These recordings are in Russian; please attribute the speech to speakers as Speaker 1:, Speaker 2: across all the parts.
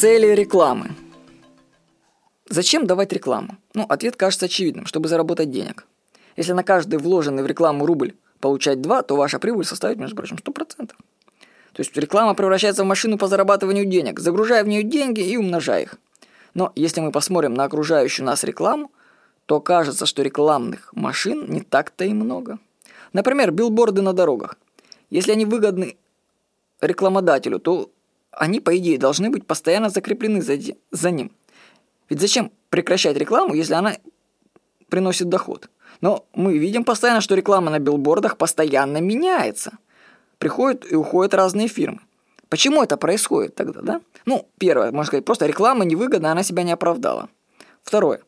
Speaker 1: Цели рекламы. Зачем давать рекламу? Ну, ответ кажется очевидным, чтобы заработать денег. Если на каждый вложенный в рекламу рубль получать 2, то ваша прибыль составит, между прочим, 100%. То есть реклама превращается в машину по зарабатыванию денег, загружая в нее деньги и умножая их. Но если мы посмотрим на окружающую нас рекламу, то кажется, что рекламных машин не так-то и много. Например, билборды на дорогах. Если они выгодны рекламодателю, то они, по идее, должны быть постоянно закреплены за, за ним. Ведь зачем прекращать рекламу, если она приносит доход? Но мы видим постоянно, что реклама на билбордах постоянно меняется. Приходят и уходят разные фирмы. Почему это происходит тогда, да? Ну, первое, можно сказать, просто реклама невыгодна, она себя не оправдала. Второе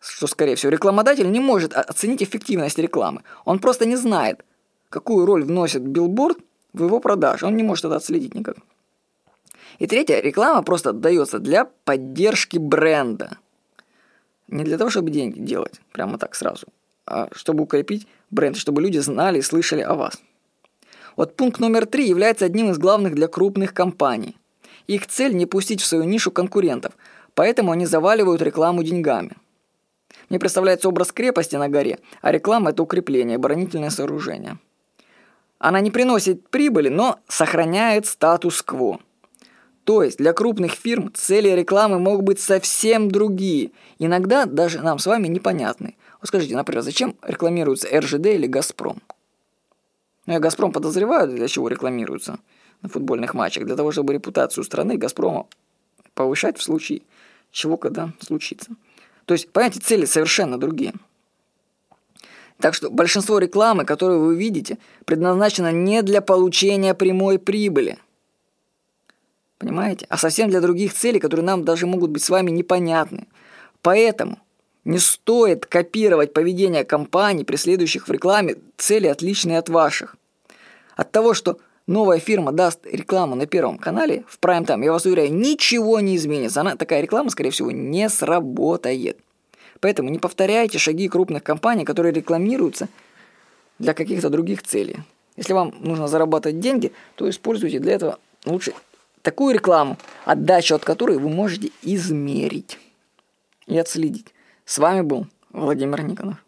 Speaker 1: что, скорее всего, рекламодатель не может оценить эффективность рекламы. Он просто не знает, какую роль вносит билборд в его продаже. Он не может это отследить никак. И третье, реклама просто дается для поддержки бренда. Не для того, чтобы деньги делать, прямо так сразу, а чтобы укрепить бренд, чтобы люди знали и слышали о вас. Вот пункт номер три является одним из главных для крупных компаний. Их цель не пустить в свою нишу конкурентов, поэтому они заваливают рекламу деньгами – мне представляется образ крепости на горе, а реклама – это укрепление, оборонительное сооружение. Она не приносит прибыли, но сохраняет статус-кво. То есть для крупных фирм цели рекламы могут быть совсем другие, иногда даже нам с вами непонятны. Вот скажите, например, зачем рекламируется РЖД или Газпром? Ну, я Газпром подозреваю, для чего рекламируется на футбольных матчах, для того, чтобы репутацию страны Газпрома повышать в случае чего, когда случится. То есть, понимаете, цели совершенно другие. Так что большинство рекламы, которую вы видите, предназначено не для получения прямой прибыли. Понимаете? А совсем для других целей, которые нам даже могут быть с вами непонятны. Поэтому не стоит копировать поведение компаний, преследующих в рекламе цели, отличные от ваших. От того, что новая фирма даст рекламу на Первом канале в прайм-тайм, я вас уверяю, ничего не изменится. Она, такая реклама, скорее всего, не сработает. Поэтому не повторяйте шаги крупных компаний, которые рекламируются для каких-то других целей. Если вам нужно зарабатывать деньги, то используйте для этого лучше такую рекламу, отдачу от которой вы можете измерить и отследить. С вами был Владимир Никонов.